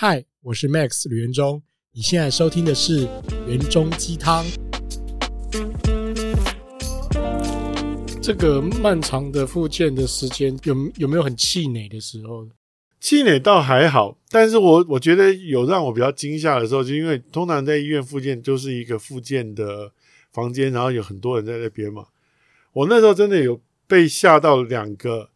嗨，我是 Max 吕元忠。你现在收听的是元忠鸡汤。这个漫长的复健的时间，有有没有很气馁的时候？气馁倒还好，但是我我觉得有让我比较惊吓的时候，就因为通常在医院复健就是一个复健的房间，然后有很多人在那边嘛。我那时候真的有被吓到两个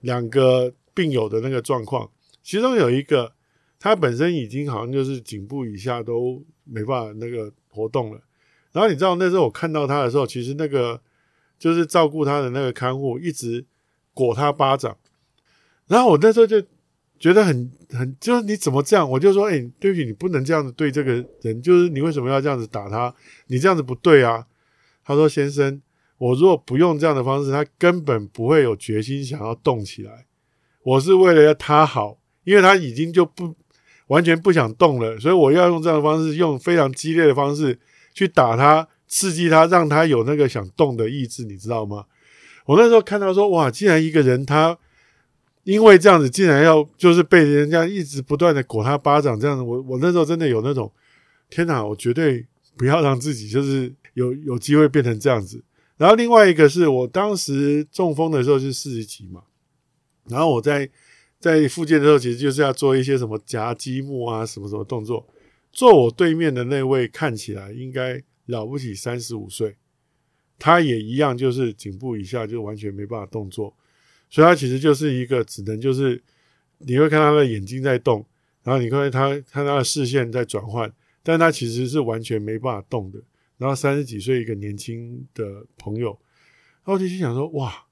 两个病友的那个状况，其中有一个。他本身已经好像就是颈部以下都没办法那个活动了，然后你知道那时候我看到他的时候，其实那个就是照顾他的那个看护一直裹他巴掌，然后我那时候就觉得很很就是你怎么这样？我就说，哎、对不起，你不能这样子对这个人，就是你为什么要这样子打他？你这样子不对啊。他说，先生，我如果不用这样的方式，他根本不会有决心想要动起来。我是为了要他好，因为他已经就不。完全不想动了，所以我要用这样的方式，用非常激烈的方式去打他，刺激他，让他有那个想动的意志，你知道吗？我那时候看到说，哇，竟然一个人他因为这样子，竟然要就是被人家一直不断的裹他巴掌，这样子，我我那时候真的有那种，天哪，我绝对不要让自己就是有有机会变成这样子。然后另外一个是我当时中风的时候是四十几嘛，然后我在。在复健的时候，其实就是要做一些什么夹积木啊，什么什么动作。坐我对面的那位看起来应该了不起三十五岁，他也一样，就是颈部以下就完全没办法动作，所以他其实就是一个只能就是你会看他的眼睛在动，然后你看他看他的视线在转换，但他其实是完全没办法动的。然后三十几岁一个年轻的朋友，然后我就心想说哇。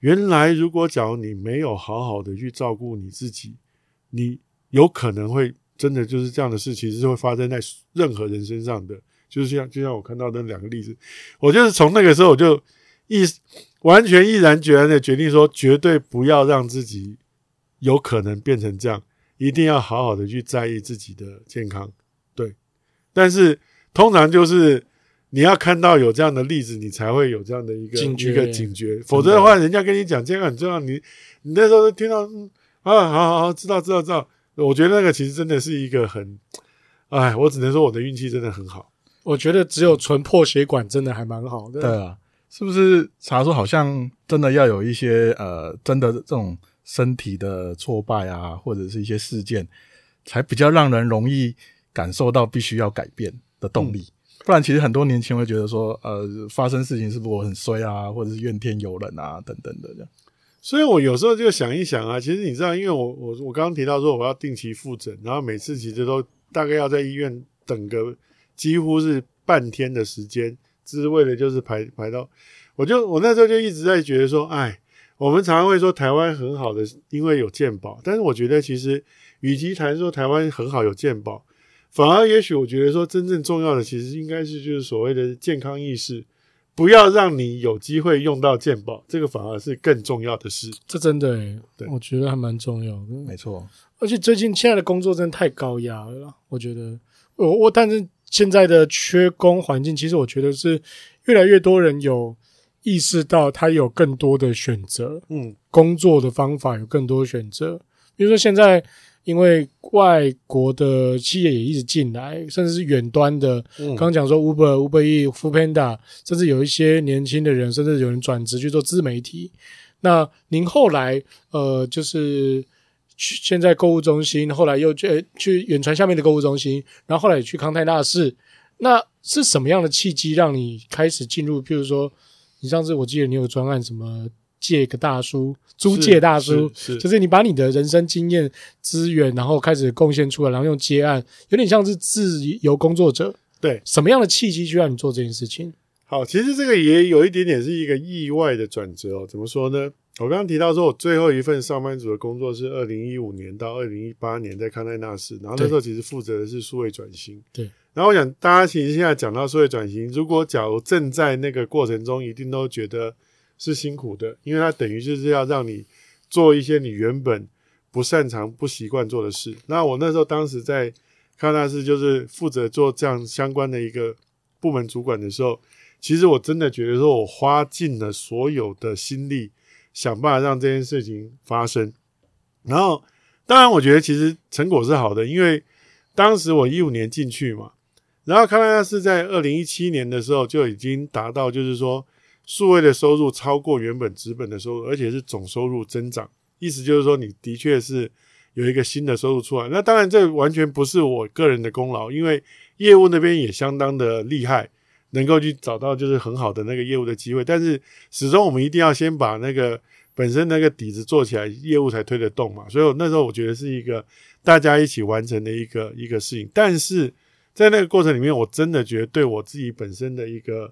原来，如果假如你没有好好的去照顾你自己，你有可能会真的就是这样的事，情是会发生在任何人身上的。就是像就像我看到的那两个例子，我就是从那个时候我就毅完全毅然决然的决定说，绝对不要让自己有可能变成这样，一定要好好的去在意自己的健康。对，但是通常就是。你要看到有这样的例子，你才会有这样的一个警觉，一个警觉，否则的话，人家跟你讲这样很重要，你你那时候听到，嗯，啊，好好好，知道知道知道。我觉得那个其实真的是一个很，哎，我只能说我的运气真的很好。我觉得只有纯破血管真的还蛮好的。对啊，是不是查出好像真的要有一些呃，真的这种身体的挫败啊，或者是一些事件，才比较让人容易感受到必须要改变的动力。嗯不然，其实很多年轻人会觉得说，呃，发生事情是不是我很衰啊，或者是怨天尤人啊，等等的这样。所以我有时候就想一想啊，其实你知道，因为我我我刚刚提到说我要定期复诊，然后每次其实都大概要在医院等个几乎是半天的时间，只是为了就是排排到，我就我那时候就一直在觉得说，哎，我们常常会说台湾很好的，因为有健保，但是我觉得其实与其谈说台湾很好有健保。反而，也许我觉得说，真正重要的其实应该是就是所谓的健康意识，不要让你有机会用到健保，这个反而是更重要的事。这真的诶，对，我觉得还蛮重要的。没错，而且最近现在的工作真的太高压了，我觉得我我，但是现在的缺工环境，其实我觉得是越来越多人有意识到他有更多的选择，嗯，工作的方法有更多选择，比如说现在。因为外国的企业也一直进来，甚至是远端的，刚刚讲说 Uber、Uber Eats、Foodpanda，甚至有一些年轻的人，甚至有人转职去做自媒体。那您后来呃，就是去现在购物中心，后来又去去远传下面的购物中心，然后后来也去康泰纳仕。那是什么样的契机让你开始进入？譬如说，你上次我记得你有专案什么？借个大叔，租借大叔，就是你把你的人生经验资源，然后开始贡献出来，然后用接案，有点像是自由工作者。对，什么样的契机去让你做这件事情？好，其实这个也有一点点是一个意外的转折哦。怎么说呢？我刚刚提到说，我最后一份上班族的工作是二零一五年到二零一八年在康奈纳市，然后那时候其实负责的是数位转型。对。然后我想，大家其实现在讲到数位转型，如果假如正在那个过程中，一定都觉得是辛苦的，因为它等于就是要让你做一些你原本不擅长、不习惯做的事。那我那时候当时在康奈纳仕，就是负责做这样相关的一个部门主管的时候，其实我真的觉得说，我花尽了所有的心力。想办法让这件事情发生，然后当然，我觉得其实成果是好的，因为当时我一五年进去嘛，然后康奈纳仕在二零一七年的时候就已经达到，就是说数位的收入超过原本资本的收入，而且是总收入增长，意思就是说你的确是有一个新的收入出来。那当然，这完全不是我个人的功劳，因为业务那边也相当的厉害。能够去找到就是很好的那个业务的机会，但是始终我们一定要先把那个本身那个底子做起来，业务才推得动嘛。所以那时候我觉得是一个大家一起完成的一个一个事情。但是在那个过程里面，我真的觉得对我自己本身的一个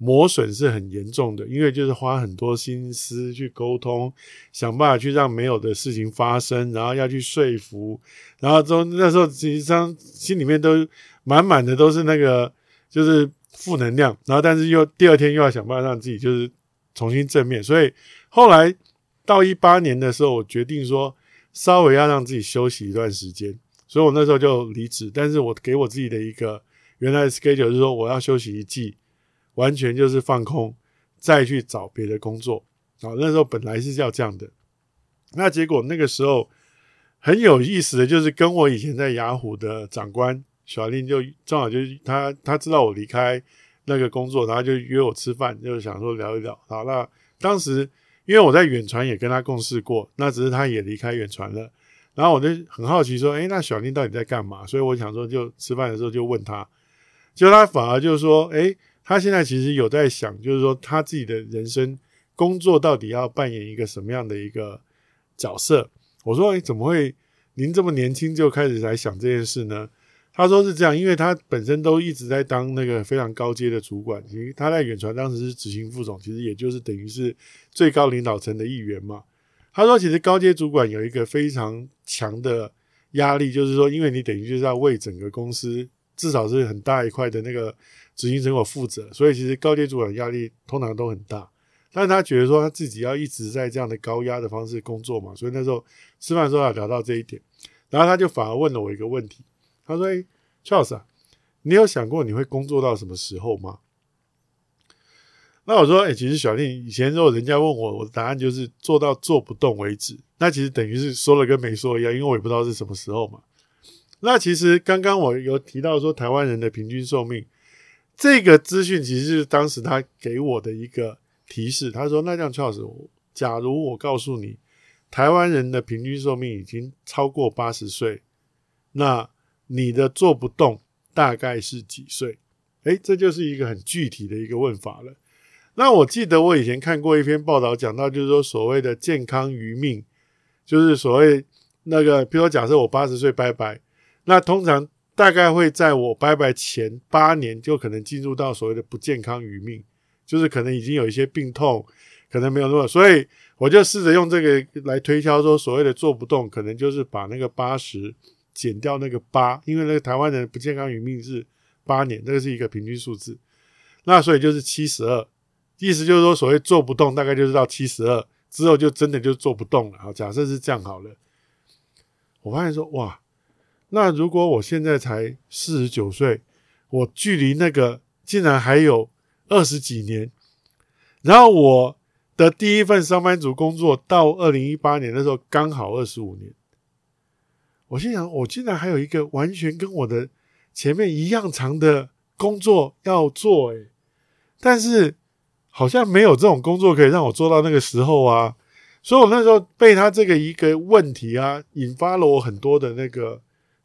磨损是很严重的，因为就是花很多心思去沟通，想办法去让没有的事情发生，然后要去说服，然后中那时候其实上心里面都满满的都是那个就是。负能量，然后但是又第二天又要想办法让自己就是重新正面，所以后来到一八年的时候，我决定说稍微要让自己休息一段时间，所以我那时候就离职。但是我给我自己的一个原来的 schedule 就是说我要休息一季，完全就是放空，再去找别的工作。啊，那时候本来是要这样的，那结果那个时候很有意思的就是跟我以前在雅虎的长官。小林就正好就是他，他知道我离开那个工作，然后就约我吃饭，就想说聊一聊。好，那当时因为我在远传也跟他共事过，那只是他也离开远传了，然后我就很好奇说，诶，那小林到底在干嘛？所以我想说，就吃饭的时候就问他，结果他反而就是说，诶，他现在其实有在想，就是说他自己的人生工作到底要扮演一个什么样的一个角色？我说，诶，怎么会您这么年轻就开始来想这件事呢？他说是这样，因为他本身都一直在当那个非常高阶的主管，其实他在远传当时是执行副总，其实也就是等于是最高领导层的一员嘛。他说，其实高阶主管有一个非常强的压力，就是说，因为你等于就是要为整个公司至少是很大一块的那个执行成果负责，所以其实高阶主管压力通常都很大。但是他觉得说他自己要一直在这样的高压的方式工作嘛，所以那时候吃饭的时候聊到这一点，然后他就反而问了我一个问题。他说：“哎，Charles 啊，你有想过你会工作到什么时候吗？”那我说：“哎，其实小丽以前如果人家问我，我的答案就是做到做不动为止。那其实等于是说了跟没说一样，因为我也不知道是什么时候嘛。那其实刚刚我有提到说台湾人的平均寿命这个资讯，其实是当时他给我的一个提示。他说：‘那这样，Charles，假如我告诉你，台湾人的平均寿命已经超过八十岁，那……’你的做不动大概是几岁？诶，这就是一个很具体的一个问法了。那我记得我以前看过一篇报道，讲到就是说所谓的健康余命，就是所谓那个，比如说假设我八十岁拜拜，那通常大概会在我拜拜前八年就可能进入到所谓的不健康余命，就是可能已经有一些病痛，可能没有那么，所以我就试着用这个来推敲说，所谓的做不动，可能就是把那个八十。减掉那个八，因为那个台湾人不健康余命是八年，那个是一个平均数字，那所以就是七十二，意思就是说，所谓做不动，大概就是到七十二之后就真的就做不动了。好，假设是这样好了，我发现说，哇，那如果我现在才四十九岁，我距离那个竟然还有二十几年，然后我的第一份上班族工作到二零一八年的时候刚好二十五年。我心想，我竟然还有一个完全跟我的前面一样长的工作要做，诶，但是好像没有这种工作可以让我做到那个时候啊，所以我那时候被他这个一个问题啊，引发了我很多的那个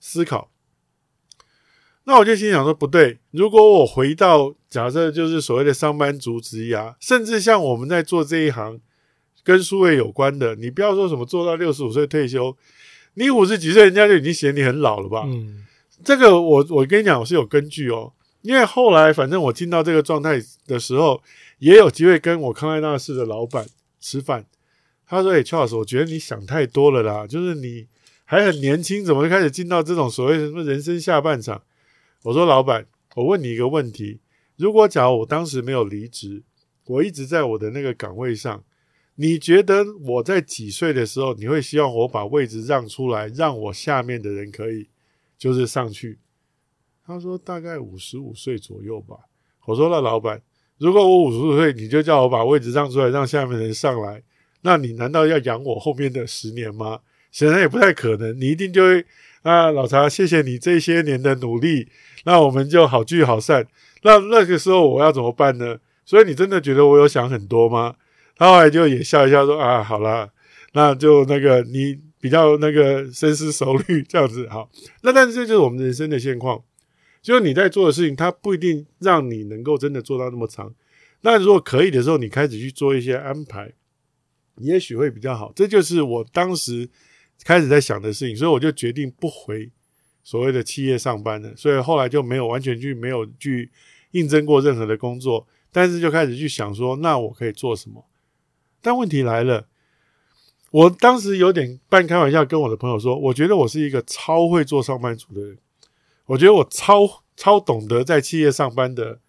思考。那我就心想说，不对，如果我回到假设就是所谓的上班族职涯，甚至像我们在做这一行跟数位有关的，你不要说什么做到六十五岁退休。你五十几岁，人家就已经嫌你很老了吧？嗯，这个我我跟你讲，我是有根据哦。因为后来反正我进到这个状态的时候，也有机会跟我康奈纳市的老板吃饭。他说：“哎、欸，邱老师，我觉得你想太多了啦，就是你还很年轻，怎么会开始进到这种所谓什么人生下半场？”我说：“老板，我问你一个问题，如果假如我当时没有离职，我一直在我的那个岗位上，你觉得我在几岁的时候，你会希望我把位置让出来，让我下面的人可以就是上去？”他说：“大概五十五岁左右吧。”我说：“那老板，如果我五十五岁，你就叫我把位置让出来，让下面的人上来。”那你难道要养我后面的十年吗？显然也不太可能。你一定就会啊，老查，谢谢你这些年的努力。那我们就好聚好散。那那个时候我要怎么办呢？所以你真的觉得我有想很多吗？他后来就也笑一笑说啊，好啦，那就那个你比较那个深思熟虑这样子好。那但是这就是我们人生的现况，就是你在做的事情，它不一定让你能够真的做到那么长。那如果可以的时候，你开始去做一些安排。也许会比较好，这就是我当时开始在想的事情，所以我就决定不回所谓的企业上班了。所以后来就没有完全去没有去应征过任何的工作，但是就开始去想说，那我可以做什么？但问题来了，我当时有点半开玩笑跟我的朋友说，我觉得我是一个超会做上班族的人，我觉得我超超懂得在企业上班的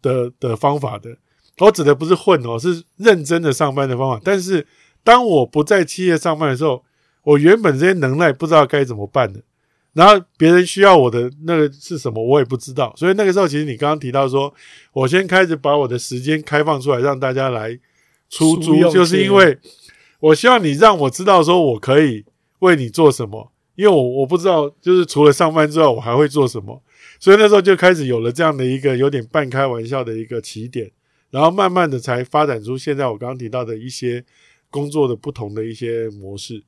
的的方法的。我指的不是混哦，是认真的上班的方法。但是当我不在企业上班的时候，我原本这些能耐不知道该怎么办的。然后别人需要我的那个是什么，我也不知道。所以那个时候，其实你刚刚提到说，我先开始把我的时间开放出来，让大家来出租，就是因为我希望你让我知道说我可以为你做什么，因为我我不知道，就是除了上班之外，我还会做什么。所以那时候就开始有了这样的一个有点半开玩笑的一个起点。然后慢慢的才发展出现在我刚刚提到的一些工作的不同的一些模式。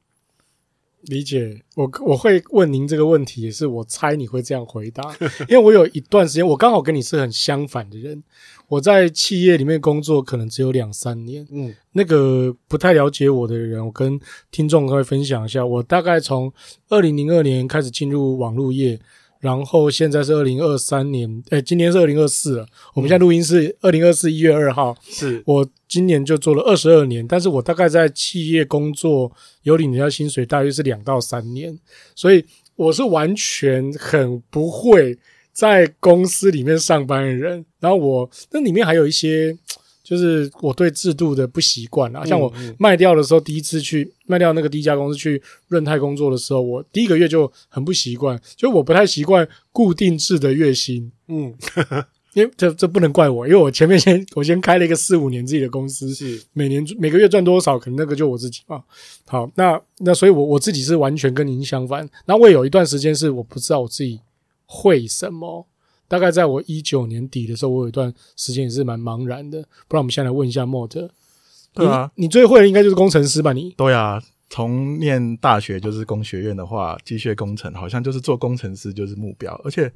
理解，我我会问您这个问题，也是我猜你会这样回答，因为我有一段时间，我刚好跟你是很相反的人。我在企业里面工作可能只有两三年，嗯，那个不太了解我的人，我跟听众会分享一下，我大概从二零零二年开始进入网络业。然后现在是二零二三年，哎，今年是二零二四了。我们现在录音是二零二四一月二号。是我今年就做了二十二年，但是我大概在企业工作有领人家薪水，大约是两到三年，所以我是完全很不会在公司里面上班的人。然后我那里面还有一些。就是我对制度的不习惯啊，像我卖掉的时候，第一次去卖掉那个第一家公司去润泰工作的时候，我第一个月就很不习惯，就我不太习惯固定制的月薪。嗯，因为这这不能怪我，因为我前面先我先开了一个四五年自己的公司，是每年每个月赚多少，可能那个就我自己嘛。好，那那所以我我自己是完全跟您相反。那我也有一段时间是我不知道我自己会什么。大概在我一九年底的时候，我有一段时间也是蛮茫然的。不然我们先来问一下 Mort，对啊，你，你最会的应该就是工程师吧？你对啊，从念大学就是工学院的话，机械工程好像就是做工程师就是目标。而且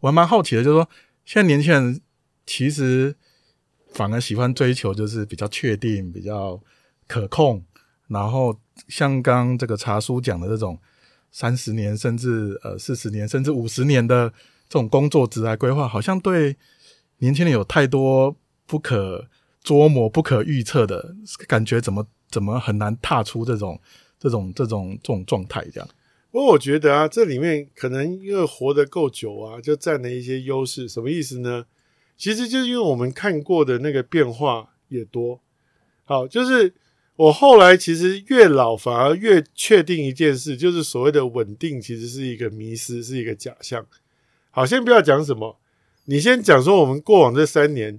我还蛮好奇的，就是说现在年轻人其实反而喜欢追求就是比较确定、比较可控。然后像刚刚这个茶叔讲的这种三十年甚至呃四十年甚至五十年的。这种工作职涯规划好像对年轻人有太多不可捉摸、不可预测的感觉，怎么怎么很难踏出这种这种这种这种状态？这样。不过我觉得啊，这里面可能因为活得够久啊，就占了一些优势。什么意思呢？其实就是因为我们看过的那个变化也多。好，就是我后来其实越老反而越确定一件事，就是所谓的稳定其实是一个迷失，是一个假象。好，先不要讲什么，你先讲说我们过往这三年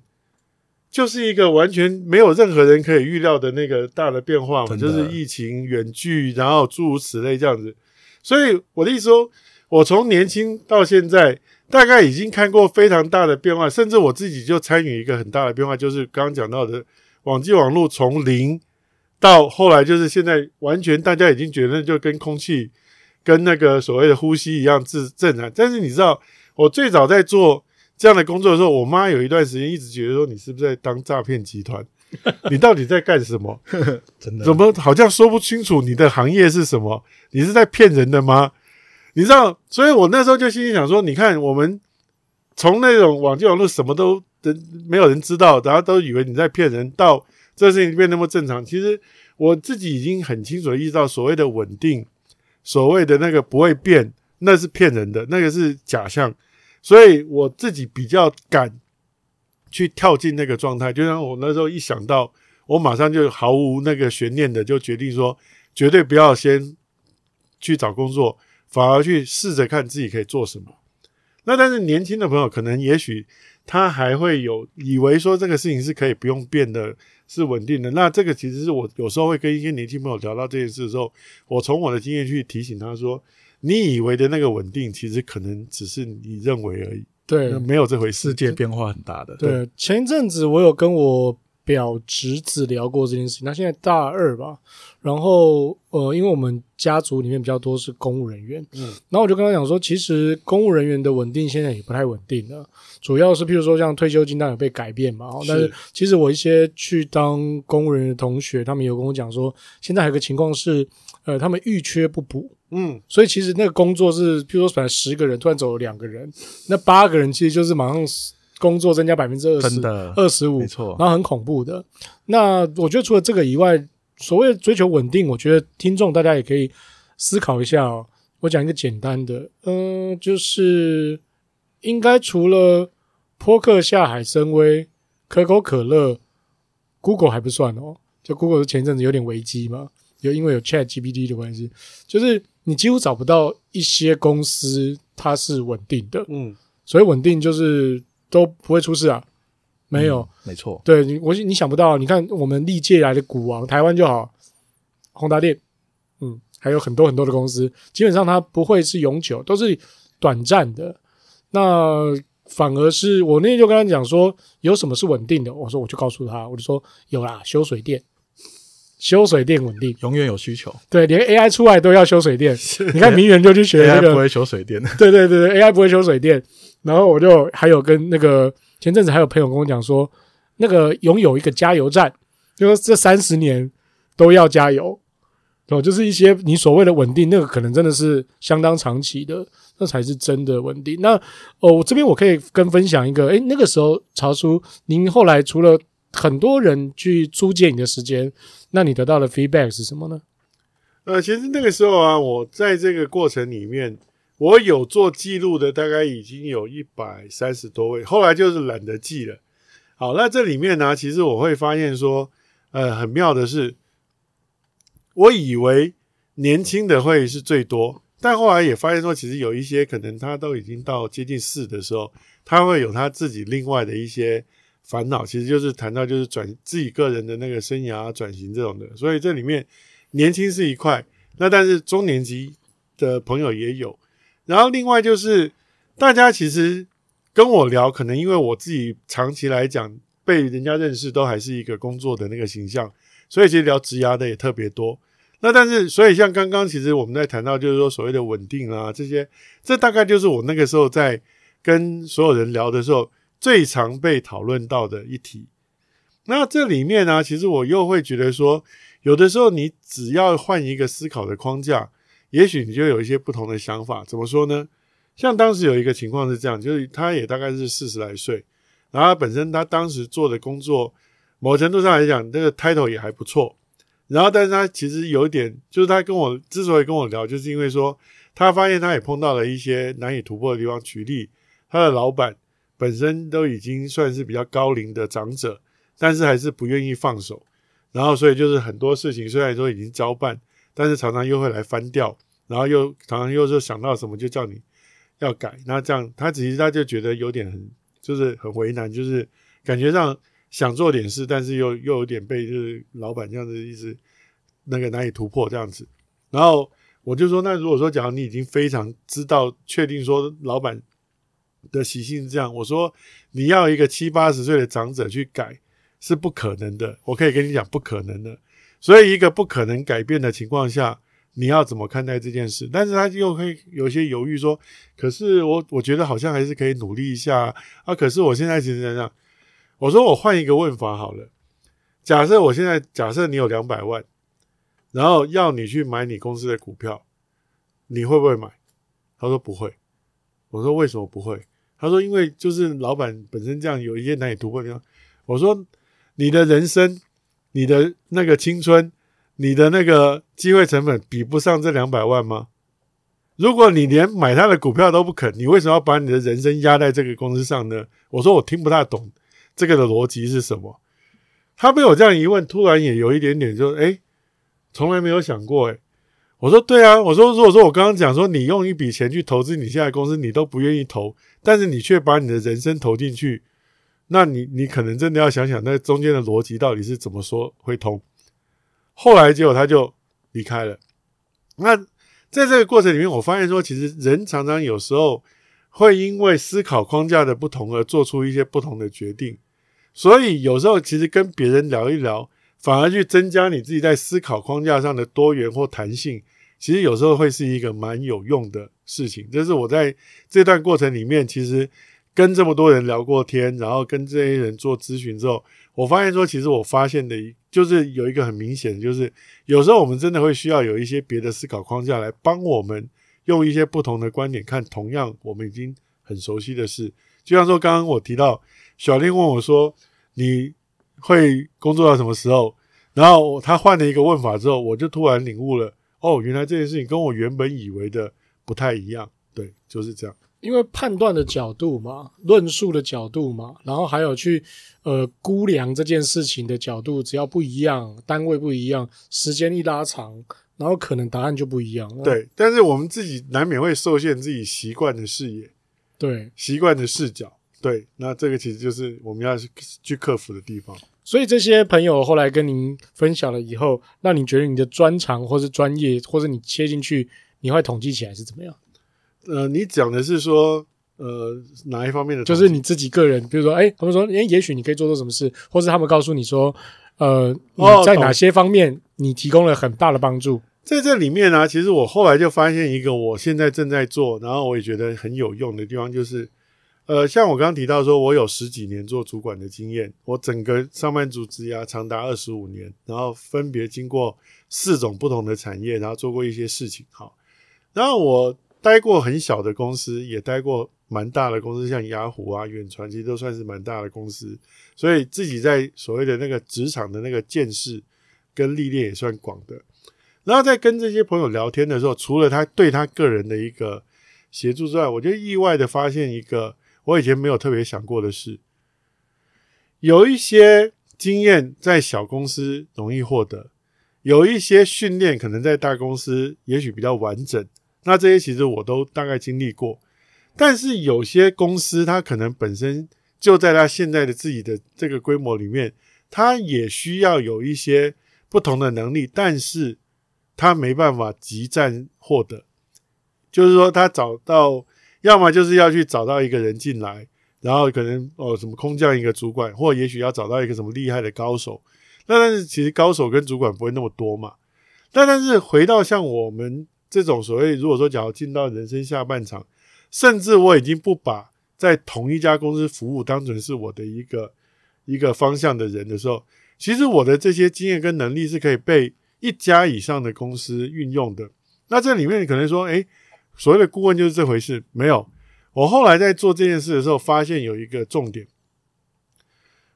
就是一个完全没有任何人可以预料的那个大的变化嘛，就是疫情、远距，然后诸如此类这样子。所以我的意思说，我从年轻到现在，大概已经看过非常大的变化，甚至我自己就参与一个很大的变化，就是刚刚讲到的网际网络从零到后来，就是现在完全大家已经觉得就跟空气、跟那个所谓的呼吸一样自正常。但是你知道。我最早在做这样的工作的时候，我妈有一段时间一直觉得说，你是不是在当诈骗集团？你到底在干什么？真的？怎么好像说不清楚你的行业是什么？你是在骗人的吗？你知道，所以我那时候就心里想说，你看我们从那种网际网络什么都人没有人知道，大家都以为你在骗人，到这事情变那么正常，其实我自己已经很清楚的意识到，所谓的稳定，所谓的那个不会变，那是骗人的，那个是假象。所以我自己比较敢去跳进那个状态，就像我那时候一想到，我马上就毫无那个悬念的就决定说，绝对不要先去找工作，反而去试着看自己可以做什么。那但是年轻的朋友可能也许他还会有以为说这个事情是可以不用变的，是稳定的。那这个其实是我有时候会跟一些年轻朋友聊到这件事的时候，我从我的经验去提醒他说。你以为的那个稳定，其实可能只是你认为而已。对，没有这回事。世界变化很大的。对，对前一阵子我有跟我表侄子聊过这件事情，他现在大二吧。然后呃，因为我们家族里面比较多是公务人员，嗯，然后我就跟他讲说，其实公务人员的稳定现在也不太稳定了，主要是譬如说像退休金当然有被改变嘛。但是其实我一些去当公务人员的同学，他们有跟我讲说，现在还有个情况是，呃，他们遇缺不补。嗯，所以其实那个工作是，比如说本来十个人突然走了两个人，那八个人其实就是马上工作增加百分之二十，二十五，没错，然后很恐怖的。那我觉得除了这个以外，所谓追求稳定，我觉得听众大家也可以思考一下哦。我讲一个简单的，嗯，就是应该除了波克下、海参崴、可口可乐、Google 还不算哦，就 Google 是前阵子有点危机嘛，就因为有 Chat GPT 的关系，就是。你几乎找不到一些公司它是稳定的，嗯，所以稳定就是都不会出事啊，没有，嗯、没错，对你，我你想不到，你看我们历届来的股王，台湾就好，宏达电，嗯，还有很多很多的公司，基本上它不会是永久，都是短暂的。那反而是我那天就跟他讲说，有什么是稳定的？我说我就告诉他，我就说有啦，修水电。修水电稳定，永远有需求。对，连 AI 出来都要修水电。你看名媛就去学那个 AI 不会修水电。对对对对，AI 不会修水电。然后我就还有跟那个前阵子还有朋友跟我讲说，那个拥有一个加油站，就说这三十年都要加油。哦，就是一些你所谓的稳定，那个可能真的是相当长期的，那才是真的稳定。那哦，我这边我可以跟分享一个，诶，那个时候曹叔，您后来除了很多人去租借你的时间。那你得到的 feedback 是什么呢？呃，其实那个时候啊，我在这个过程里面，我有做记录的，大概已经有一百三十多位。后来就是懒得记了。好，那这里面呢，其实我会发现说，呃，很妙的是，我以为年轻的会是最多，但后来也发现说，其实有一些可能他都已经到接近四的时候，他会有他自己另外的一些。烦恼其实就是谈到就是转自己个人的那个生涯转型这种的，所以这里面年轻是一块，那但是中年级的朋友也有，然后另外就是大家其实跟我聊，可能因为我自己长期来讲被人家认识都还是一个工作的那个形象，所以其实聊职涯的也特别多。那但是所以像刚刚其实我们在谈到就是说所谓的稳定啊这些，这大概就是我那个时候在跟所有人聊的时候。最常被讨论到的一题，那这里面呢，其实我又会觉得说，有的时候你只要换一个思考的框架，也许你就有一些不同的想法。怎么说呢？像当时有一个情况是这样，就是他也大概是四十来岁，然后本身他当时做的工作，某程度上来讲，这个 title 也还不错。然后，但是他其实有一点，就是他跟我之所以跟我聊，就是因为说他发现他也碰到了一些难以突破的地方。举例，他的老板。本身都已经算是比较高龄的长者，但是还是不愿意放手，然后所以就是很多事情虽然说已经交办，但是常常又会来翻调，然后又常常又是想到什么就叫你要改，那这样他其实他就觉得有点很就是很为难，就是感觉上想做点事，但是又又有点被就是老板这样子一直那个难以突破这样子，然后我就说，那如果说假如你已经非常知道确定说老板。的习性是这样，我说你要一个七八十岁的长者去改是不可能的，我可以跟你讲不可能的。所以一个不可能改变的情况下，你要怎么看待这件事？但是他又会有些犹豫说，可是我我觉得好像还是可以努力一下啊。可是我现在其实这样，我说我换一个问法好了。假设我现在假设你有两百万，然后要你去买你公司的股票，你会不会买？他说不会。我说为什么不会？他说：“因为就是老板本身这样有一些难以突破地方。”我说：“你的人生，你的那个青春，你的那个机会成本比不上这两百万吗？如果你连买他的股票都不肯，你为什么要把你的人生压在这个公司上呢？我说我听不大懂这个的逻辑是什么。他被我这样一问，突然也有一点点就诶，从来没有想过诶。我说对啊，我说如果说我刚刚讲说你用一笔钱去投资你现在公司，你都不愿意投，但是你却把你的人生投进去，那你你可能真的要想想那中间的逻辑到底是怎么说会通。后来结果他就离开了，那。在这个过程里面，我发现说，其实人常常有时候会因为思考框架的不同而做出一些不同的决定。所以有时候其实跟别人聊一聊，反而去增加你自己在思考框架上的多元或弹性，其实有时候会是一个蛮有用的事情。这是我在这段过程里面，其实跟这么多人聊过天，然后跟这些人做咨询之后，我发现说，其实我发现的。就是有一个很明显的，就是有时候我们真的会需要有一些别的思考框架来帮我们用一些不同的观点看同样我们已经很熟悉的事。就像说刚刚我提到小林问我说，你会工作到什么时候？然后他换了一个问法之后，我就突然领悟了，哦，原来这件事情跟我原本以为的不太一样。对，就是这样。因为判断的角度嘛，论述的角度嘛，然后还有去呃估量这件事情的角度，只要不一样，单位不一样，时间一拉长，然后可能答案就不一样。对，但是我们自己难免会受限自己习惯的视野，对，习惯的视角，对，那这个其实就是我们要去去克服的地方。所以这些朋友后来跟您分享了以后，那你觉得你的专长或是专业，或者你切进去，你会统计起来是怎么样？呃，你讲的是说，呃，哪一方面的？就是你自己个人，比如说，哎，他们说，哎，也许你可以做做什么事，或是他们告诉你说，呃，你在哪些方面你提供了很大的帮助？在这里面呢、啊，其实我后来就发现一个，我现在正在做，然后我也觉得很有用的地方，就是，呃，像我刚刚提到说，我有十几年做主管的经验，我整个上班族职涯长达二十五年，然后分别经过四种不同的产业，然后做过一些事情，好，然后我。待过很小的公司，也待过蛮大的公司，像雅虎啊、远传，其实都算是蛮大的公司，所以自己在所谓的那个职场的那个见识跟历练也算广的。然后在跟这些朋友聊天的时候，除了他对他个人的一个协助之外，我就意外的发现一个我以前没有特别想过的事：有一些经验在小公司容易获得，有一些训练可能在大公司也许比较完整。那这些其实我都大概经历过，但是有些公司它可能本身就在它现在的自己的这个规模里面，它也需要有一些不同的能力，但是它没办法集战获得，就是说他找到，要么就是要去找到一个人进来，然后可能哦什么空降一个主管，或也许要找到一个什么厉害的高手，那但是其实高手跟主管不会那么多嘛，但但是回到像我们。这种所谓，如果说假如进到人生下半场，甚至我已经不把在同一家公司服务当成是我的一个一个方向的人的时候，其实我的这些经验跟能力是可以被一家以上的公司运用的。那这里面可能说，诶，所谓的顾问就是这回事？没有，我后来在做这件事的时候，发现有一个重点。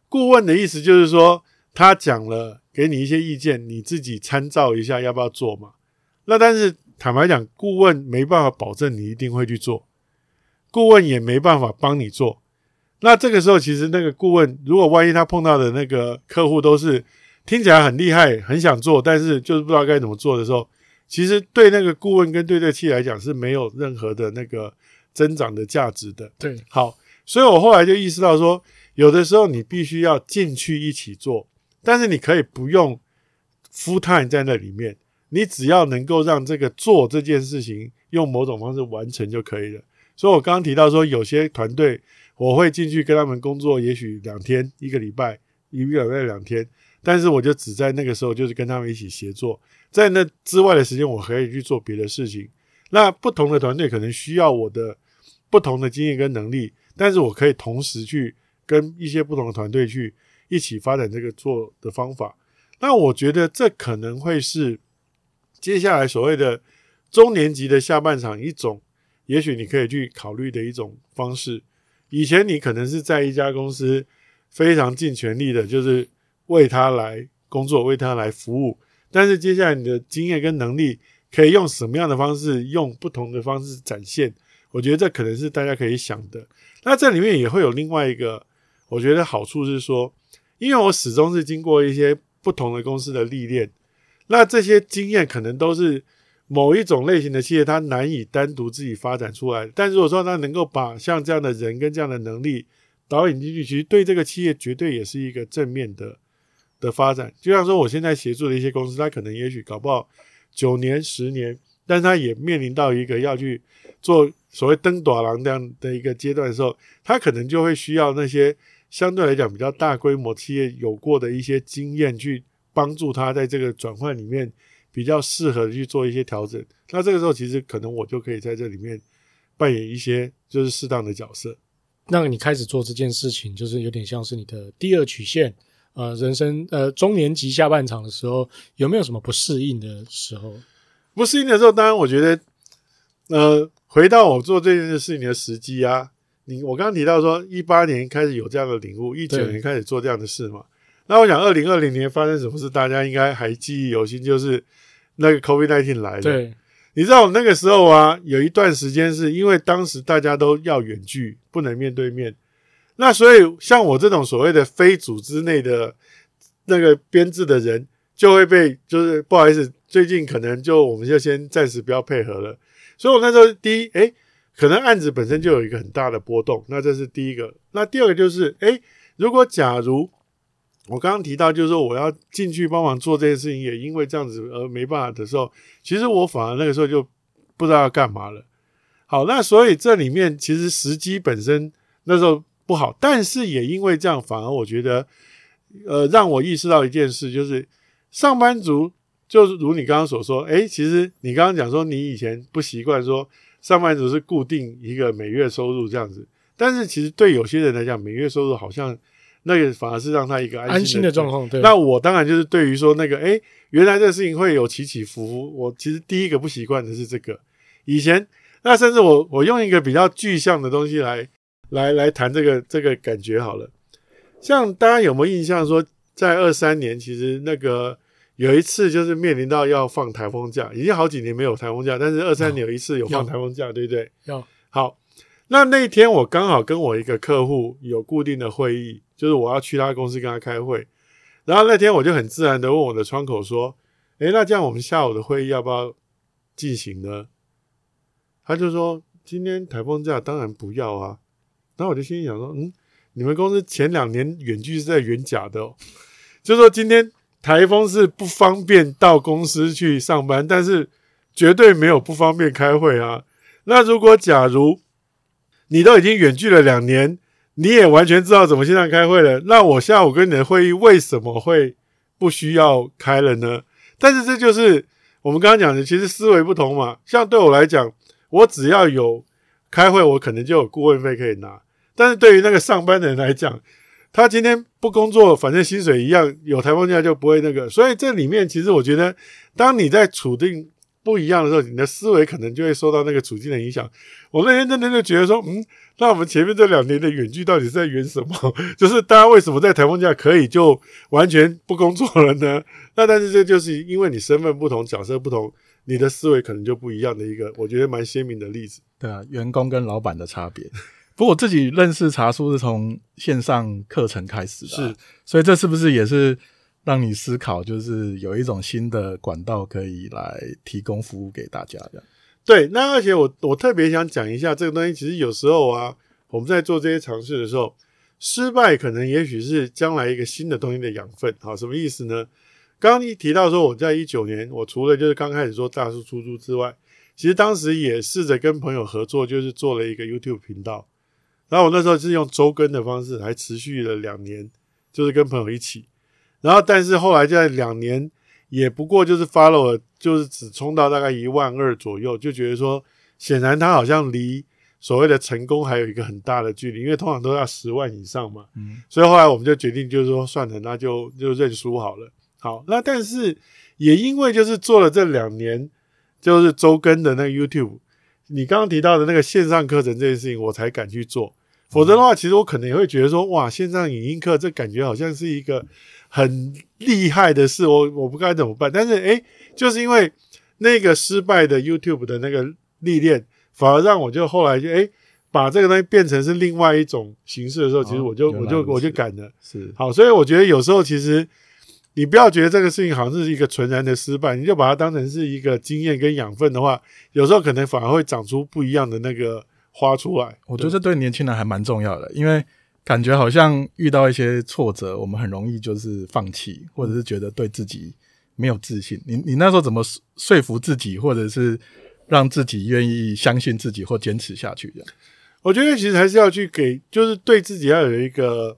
顾问的意思就是说，他讲了，给你一些意见，你自己参照一下，要不要做嘛？那但是。坦白讲，顾问没办法保证你一定会去做，顾问也没办法帮你做。那这个时候，其实那个顾问，如果万一他碰到的那个客户都是听起来很厉害、很想做，但是就是不知道该怎么做的时候，其实对那个顾问跟对这企业来讲是没有任何的那个增长的价值的。对，好，所以我后来就意识到说，有的时候你必须要进去一起做，但是你可以不用 full time 在那里面。你只要能够让这个做这件事情用某种方式完成就可以了。所以我刚刚提到说，有些团队我会进去跟他们工作，也许两天、一个礼拜、一个礼拜两天，但是我就只在那个时候就是跟他们一起协作，在那之外的时间我可以去做别的事情。那不同的团队可能需要我的不同的经验跟能力，但是我可以同时去跟一些不同的团队去一起发展这个做的方法。那我觉得这可能会是。接下来所谓的中年级的下半场，一种也许你可以去考虑的一种方式。以前你可能是在一家公司非常尽全力的，就是为他来工作，为他来服务。但是接下来你的经验跟能力可以用什么样的方式，用不同的方式展现？我觉得这可能是大家可以想的。那这里面也会有另外一个，我觉得好处是说，因为我始终是经过一些不同的公司的历练，那这些经验可能都是某一种类型的企业它难以单独自己发展出来。但如果说它能够把像这样的人跟这样的能力导引进去，其实对这个企业绝对也是一个正面的的发展。就像说我现在协助的一些公司，它可能也许搞不好九年、十年，但它也面临到一个要去做。所谓登大人这样的一个阶段的时候，他可能就会需要那些相对来讲比较大规模企业有过的一些经验，去帮助他在这个转换里面比较适合去做一些调整。那这个时候，其实可能我就可以在这里面扮演一些就是适当的角色。那你开始做这件事情，就是有点像是你的第二曲线，呃，人生呃中年级下半场的时候，有没有什么不适应的时候？不适应的时候，当然我觉得，呃。回到我做这件事情的时机啊，你我刚刚提到说，一八年开始有这样的领悟，一九年开始做这样的事嘛。那我想，二零二零年发生什么事，大家应该还记忆犹新，就是那个 COVID-19 来了。对，你知道我那个时候啊，有一段时间是因为当时大家都要远距，不能面对面，那所以像我这种所谓的非组织内的那个编制的人，就会被就是不好意思，最近可能就我们就先暂时不要配合了。所以，我那时候第一，诶，可能案子本身就有一个很大的波动，那这是第一个。那第二个就是，诶，如果假如我刚刚提到，就是说我要进去帮忙做这件事情，也因为这样子而没办法的时候，其实我反而那个时候就不知道要干嘛了。好，那所以这里面其实时机本身那时候不好，但是也因为这样，反而我觉得，呃，让我意识到一件事，就是上班族。就是如你刚刚所说，诶，其实你刚刚讲说你以前不习惯说上班族是固定一个每月收入这样子，但是其实对有些人来讲，每月收入好像那个反而是让他一个安心的，安心的状况。对，那我当然就是对于说那个，诶，原来这个事情会有起起伏伏，我其实第一个不习惯的是这个。以前那甚至我我用一个比较具象的东西来来来谈这个这个感觉好了，像大家有没有印象说，在二三年其实那个。有一次就是面临到要放台风假，已经好几年没有台风假，但是二三年有一次有放台风假，对不对？有。好，那那一天我刚好跟我一个客户有固定的会议，就是我要去他公司跟他开会，然后那天我就很自然的问我的窗口说：“诶，那这样我们下午的会议要不要进行呢？”他就说：“今天台风假当然不要啊。”然后我就心想说：“嗯，你们公司前两年远距是在远假的哦，就说今天。”台风是不方便到公司去上班，但是绝对没有不方便开会啊。那如果假如你都已经远距了两年，你也完全知道怎么线上开会了，那我下午跟你的会议为什么会不需要开了呢？但是这就是我们刚刚讲的，其实思维不同嘛。像对我来讲，我只要有开会，我可能就有顾问费可以拿。但是对于那个上班的人来讲，他今天不工作，反正薪水一样，有台风假就不会那个。所以这里面其实我觉得，当你在处境不一样的时候，你的思维可能就会受到那个处境的影响。我那天真的就觉得说，嗯，那我们前面这两年的远距到底是在远什么？就是大家为什么在台风假可以就完全不工作了呢？那但是这就是因为你身份不同，角色不同，你的思维可能就不一样的一个，我觉得蛮鲜明的例子。对啊，员工跟老板的差别。不过我自己认识茶叔是从线上课程开始的，啊，是，所以这是不是也是让你思考，就是有一种新的管道可以来提供服务给大家的？对，那而且我我特别想讲一下这个东西，其实有时候啊，我们在做这些尝试的时候，失败可能也许是将来一个新的东西的养分。好，什么意思呢？刚刚一提到说我在一九年，我除了就是刚开始做大叔出租之外，其实当时也试着跟朋友合作，就是做了一个 YouTube 频道。然后我那时候是用周更的方式，还持续了两年，就是跟朋友一起。然后，但是后来在两年，也不过就是 follow，就是只冲到大概一万二左右，就觉得说，显然他好像离所谓的成功还有一个很大的距离，因为通常都要十万以上嘛。嗯。所以后来我们就决定，就是说算了，那就就认输好了。好，那但是也因为就是做了这两年，就是周更的那个 YouTube。你刚刚提到的那个线上课程这件事情，我才敢去做。否则的话，其实我可能也会觉得说，哇，线上影音课这感觉好像是一个很厉害的事，我我不该怎么办？但是，诶，就是因为那个失败的 YouTube 的那个历练，反而让我就后来就诶，把这个东西变成是另外一种形式的时候，其实我就我就我就敢了。是好，所以我觉得有时候其实你不要觉得这个事情好像是一个纯然的失败，你就把它当成是一个经验跟养分的话，有时候可能反而会长出不一样的那个。花出来，我觉得这对年轻人还蛮重要的，因为感觉好像遇到一些挫折，我们很容易就是放弃，或者是觉得对自己没有自信。你你那时候怎么说服自己，或者是让自己愿意相信自己或坚持下去？这样，我觉得其实还是要去给，就是对自己要有一个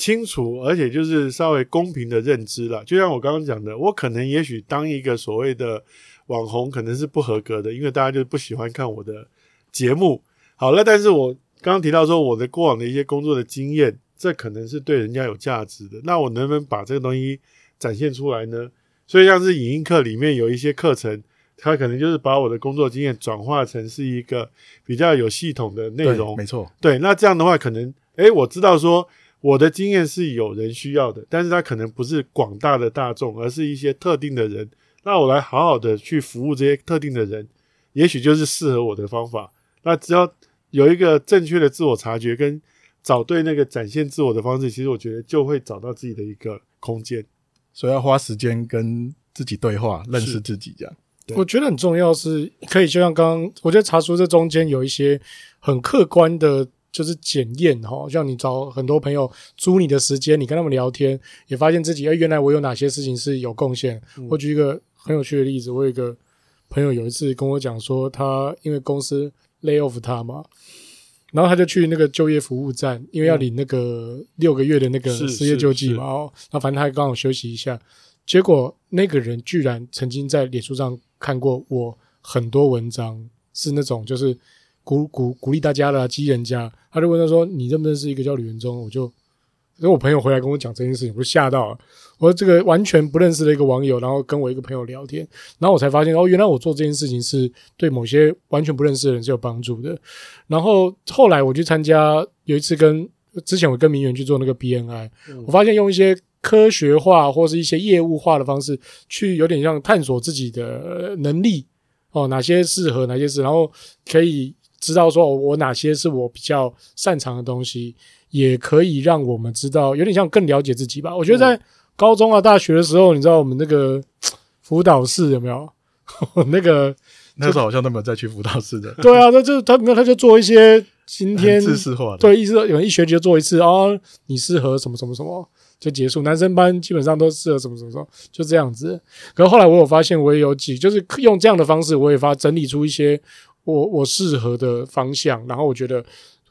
清楚，而且就是稍微公平的认知了。就像我刚刚讲的，我可能也许当一个所谓的网红，可能是不合格的，因为大家就不喜欢看我的节目。好了，但是我刚刚提到说我的过往的一些工作的经验，这可能是对人家有价值的。那我能不能把这个东西展现出来呢？所以像是影音课里面有一些课程，它可能就是把我的工作经验转化成是一个比较有系统的内容。没错，对。那这样的话，可能诶，我知道说我的经验是有人需要的，但是他可能不是广大的大众，而是一些特定的人。那我来好好的去服务这些特定的人，也许就是适合我的方法。那只要有一个正确的自我察觉，跟找对那个展现自我的方式，其实我觉得就会找到自己的一个空间。所以要花时间跟自己对话，认识自己，这样。我觉得很重要，是可以就像刚刚，我觉得查出这中间有一些很客观的，就是检验哈。像你找很多朋友租你的时间，你跟他们聊天，也发现自己，哎，原来我有哪些事情是有贡献。嗯。我举一个很有趣的例子，我有一个朋友有一次跟我讲说，他因为公司。lay off 他嘛，然后他就去那个就业服务站，因为要领那个六个月的那个失业救济嘛。哦，那反正他还刚好休息一下，结果那个人居然曾经在脸书上看过我很多文章，是那种就是鼓鼓鼓励大家的激人家。他就问他说：“你认不认识一个叫吕元忠？”我就。因为我朋友回来跟我讲这件事情，我就吓到了。我说这个完全不认识的一个网友，然后跟我一个朋友聊天，然后我才发现哦，原来我做这件事情是对某些完全不认识的人是有帮助的。然后后来我去参加，有一次跟之前我跟名媛去做那个 BNI，我发现用一些科学化或是一些业务化的方式，去有点像探索自己的能力哦，哪些适合哪些是，然后可以知道说我哪些是我比较擅长的东西。也可以让我们知道，有点像更了解自己吧。我觉得在高中啊、大学的时候，你知道我们那个辅导室有没有？那个那时候好像都没有再去辅导室的。对啊，那就他没有，他就做一些今天知识化的。对，一直有一学期就做一次啊、哦，你适合什么什么什么就结束。男生班基本上都适合什么什么什么，就这样子。可是后来我有发现，我也有几就是用这样的方式，我也发整理出一些我我适合的方向。然后我觉得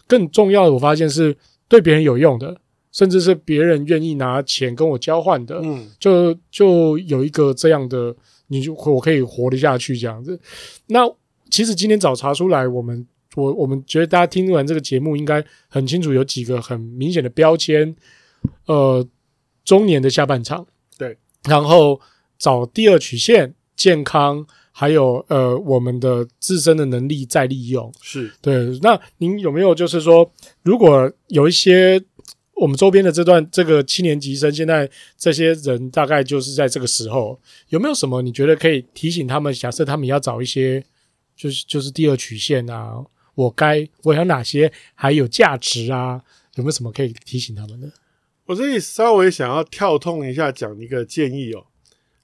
更重要的，我发现是。对别人有用的，甚至是别人愿意拿钱跟我交换的，嗯，就就有一个这样的，你就我可以活得下去这样子。那其实今天早查出来，我们我我们觉得大家听完这个节目，应该很清楚有几个很明显的标签。呃，中年的下半场，对，然后找第二曲线，健康。还有呃，我们的自身的能力再利用是对。那您有没有就是说，如果有一些我们周边的这段这个七年级生，现在这些人大概就是在这个时候，有没有什么你觉得可以提醒他们？假设他们要找一些，就是就是第二曲线啊，我该我有哪些还有价值啊？有没有什么可以提醒他们的？我这里稍微想要跳通一下，讲一个建议哦。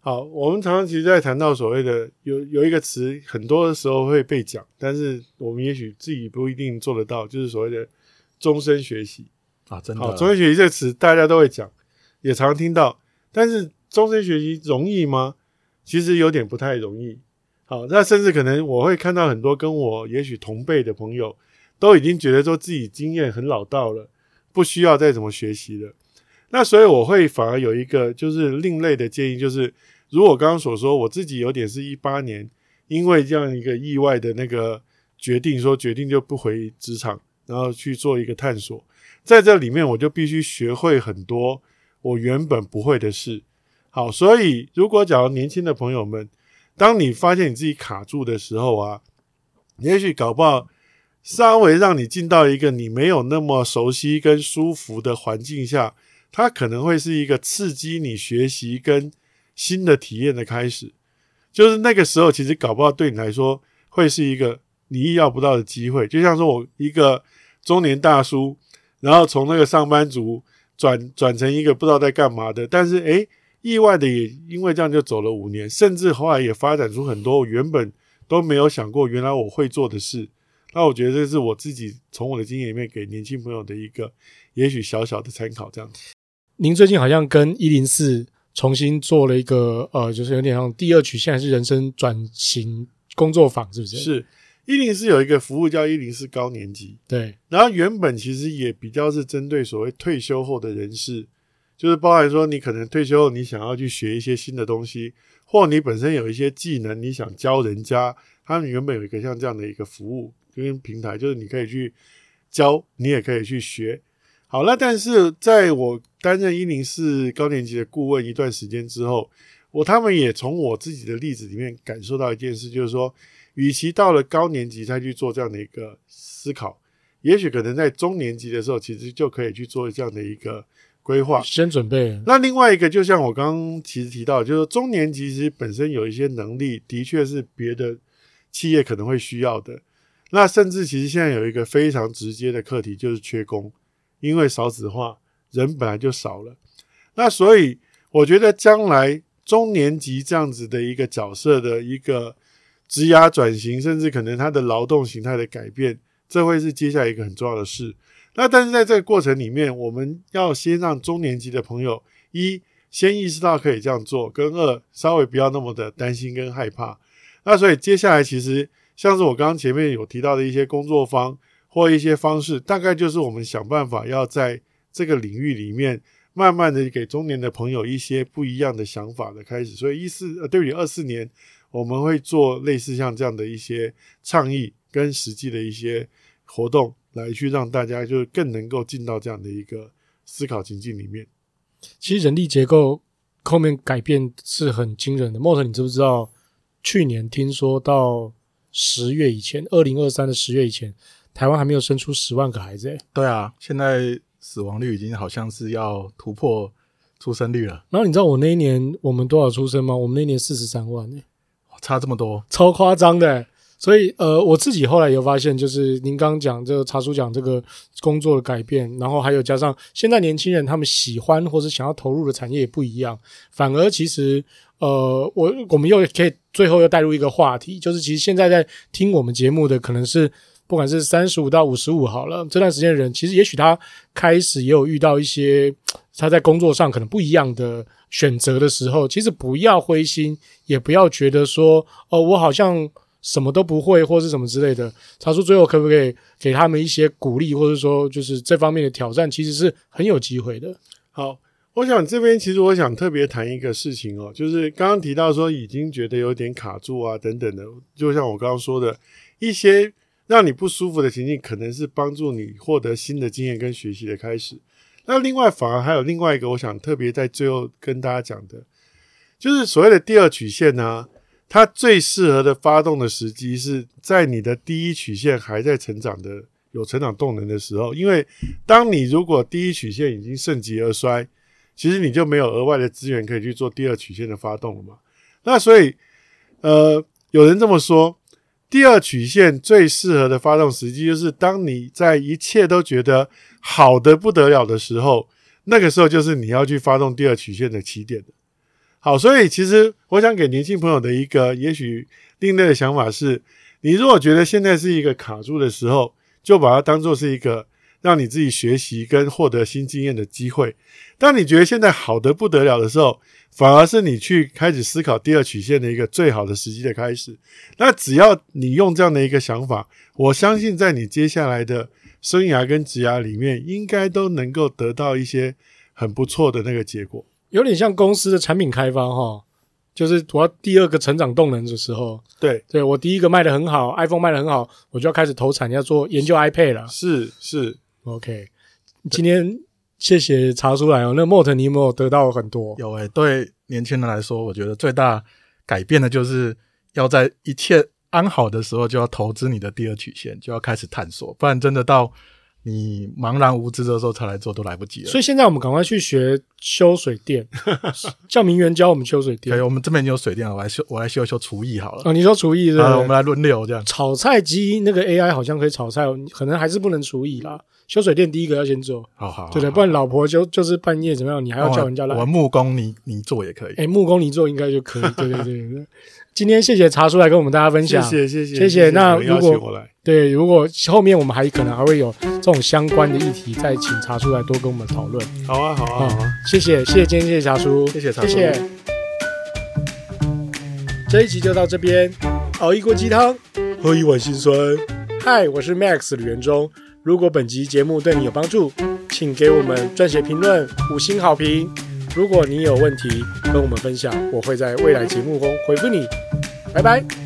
好，我们常常其实在谈到所谓的有有一个词，很多的时候会被讲，但是我们也许自己不一定做得到，就是所谓的终身学习啊，真的。好，终身学习这个词大家都会讲，也常常听到，但是终身学习容易吗？其实有点不太容易。好，那甚至可能我会看到很多跟我也许同辈的朋友，都已经觉得说自己经验很老道了，不需要再怎么学习了。那所以我会反而有一个就是另类的建议，就是。如果刚刚所说，我自己有点是一八年，因为这样一个意外的那个决定，说决定就不回职场，然后去做一个探索，在这里面我就必须学会很多我原本不会的事。好，所以如果假如年轻的朋友们，当你发现你自己卡住的时候啊，也许搞不好稍微让你进到一个你没有那么熟悉跟舒服的环境下，它可能会是一个刺激你学习跟新的体验的开始。就是那个时候，其实搞不好对你来说会是一个你意料不到的机会。就像说我一个中年大叔，然后从那个上班族转转成一个不知道在干嘛的，但是诶，意外的也因为这样就走了五年，甚至后来也发展出很多我原本都没有想过原来我会做的事。那我觉得这是我自己从我的经验里面给年轻朋友的一个，也许小小的参考。这样子，您最近好像跟一零四重新做了一个，呃，就是有点像第二曲线还是人生转型工作坊，是不是？是一零四有一个服务叫一零四高年级，对。然后原本其实也比较是针对所谓退休后的人士，就是包含说你可能退休后你想要去学一些新的东西，或你本身有一些技能你想教人家，他们原本有一个像这样的一个服务。跟平台就是你可以去教，你也可以去学。好了，但是在我担任一零四高年级的顾问一段时间之后，我他们也从我自己的例子里面感受到一件事，就是说，与其到了高年级才去做这样的一个思考，也许可能在中年级的时候，其实就可以去做这样的一个规划，先准备。那另外一个，就像我刚刚其实提到，就是中年级其实本身有一些能力，的确是别的企业可能会需要的。那甚至其实现在有一个非常直接的课题，就是缺工，因为少子化，人本来就少了。那所以我觉得将来中年级这样子的一个角色的一个职涯转型，甚至可能他的劳动形态的改变，这会是接下来一个很重要的事。那但是在这个过程里面，我们要先让中年级的朋友一先意识到可以这样做，跟二稍微不要那么的担心跟害怕。那所以接下来其实。像是我刚刚前面有提到的一些工作方或一些方式，大概就是我们想办法要在这个领域里面，慢慢的给中年的朋友一些不一样的想法的开始。所以一四呃，对于，二四年我们会做类似像这样的一些倡议跟实际的一些活动，来去让大家就更能够进到这样的一个思考情境里面。其实人力结构后面改变是很惊人的。莫特，你知不知道？去年听说到。十月以前，二零二三的十月以前，台湾还没有生出十万个孩子。诶，对啊，现在死亡率已经好像是要突破出生率了。然后你知道我那一年我们多少出生吗？我们那一年四十三万，诶，差这么多，超夸张的。所以呃，我自己后来有发现，就是您刚刚讲这个茶叔讲这个工作的改变，然后还有加上现在年轻人他们喜欢或者想要投入的产业也不一样，反而其实。呃，我我们又可以最后又带入一个话题，就是其实现在在听我们节目的，可能是不管是三十五到五十五好了，这段时间的人，其实也许他开始也有遇到一些 他在工作上可能不一样的选择的时候，其实不要灰心，也不要觉得说，哦、我好像什么都不会，或是什么之类的。他说最后可不可以给他们一些鼓励，或者说就是这方面的挑战，其实是很有机会的。好。我想这边其实我想特别谈一个事情哦，就是刚刚提到说已经觉得有点卡住啊等等的，就像我刚刚说的一些让你不舒服的情境，可能是帮助你获得新的经验跟学习的开始。那另外反而还有另外一个，我想特别在最后跟大家讲的，就是所谓的第二曲线呢，它最适合的发动的时机是在你的第一曲线还在成长的有成长动能的时候，因为当你如果第一曲线已经盛极而衰。其实你就没有额外的资源可以去做第二曲线的发动了嘛？那所以，呃，有人这么说，第二曲线最适合的发动时机，就是当你在一切都觉得好的不得了的时候，那个时候就是你要去发动第二曲线的起点的。好，所以其实我想给年轻朋友的一个也许另类的想法是，你如果觉得现在是一个卡住的时候，就把它当做是一个。让你自己学习跟获得新经验的机会。当你觉得现在好的不得了的时候，反而是你去开始思考第二曲线的一个最好的时机的开始。那只要你用这样的一个想法，我相信在你接下来的生涯跟职涯里面，应该都能够得到一些很不错的那个结果。有点像公司的产品开发哈，就是我要第二个成长动能的时候，对，对我第一个卖得很好，iPhone 卖得很好，我就要开始投产要做研究 iPad 了。是是。OK，今天谢谢查出来哦。那莫特，你有没有得到很多？有诶、欸，对年轻人来说，我觉得最大改变的就是要在一切安好的时候就要投资你的第二曲线，就要开始探索，不然真的到你茫然无知的时候才来做都来不及了。所以现在我们赶快去学修水电，叫名媛教我们修水电。可以，我们这边有水电，我来修，我来修一修厨艺好了。哦，你说厨艺是吧？我们来轮流这样。炒菜机那个 AI 好像可以炒菜，可能还是不能厨艺啦。修水电第一个要先做，好好，对对，不然老婆就就是半夜怎么样，你还要叫人家来。我木工你你做也可以，哎，木工你做应该就可以。对对对，今天谢谢茶叔来跟我们大家分享，谢谢谢谢谢谢。那如果对，如果后面我们还可能还会有这种相关的议题，再请茶叔来多跟我们讨论。好啊好啊好啊，谢谢谢谢今天谢谢茶叔，谢谢茶叔，谢谢。这一集就到这边，熬一锅鸡汤，喝一碗辛酸。嗨，我是 Max 吕元钟。如果本集节目对你有帮助，请给我们撰写评论、五星好评。如果你有问题跟我们分享，我会在未来节目中回复你。拜拜。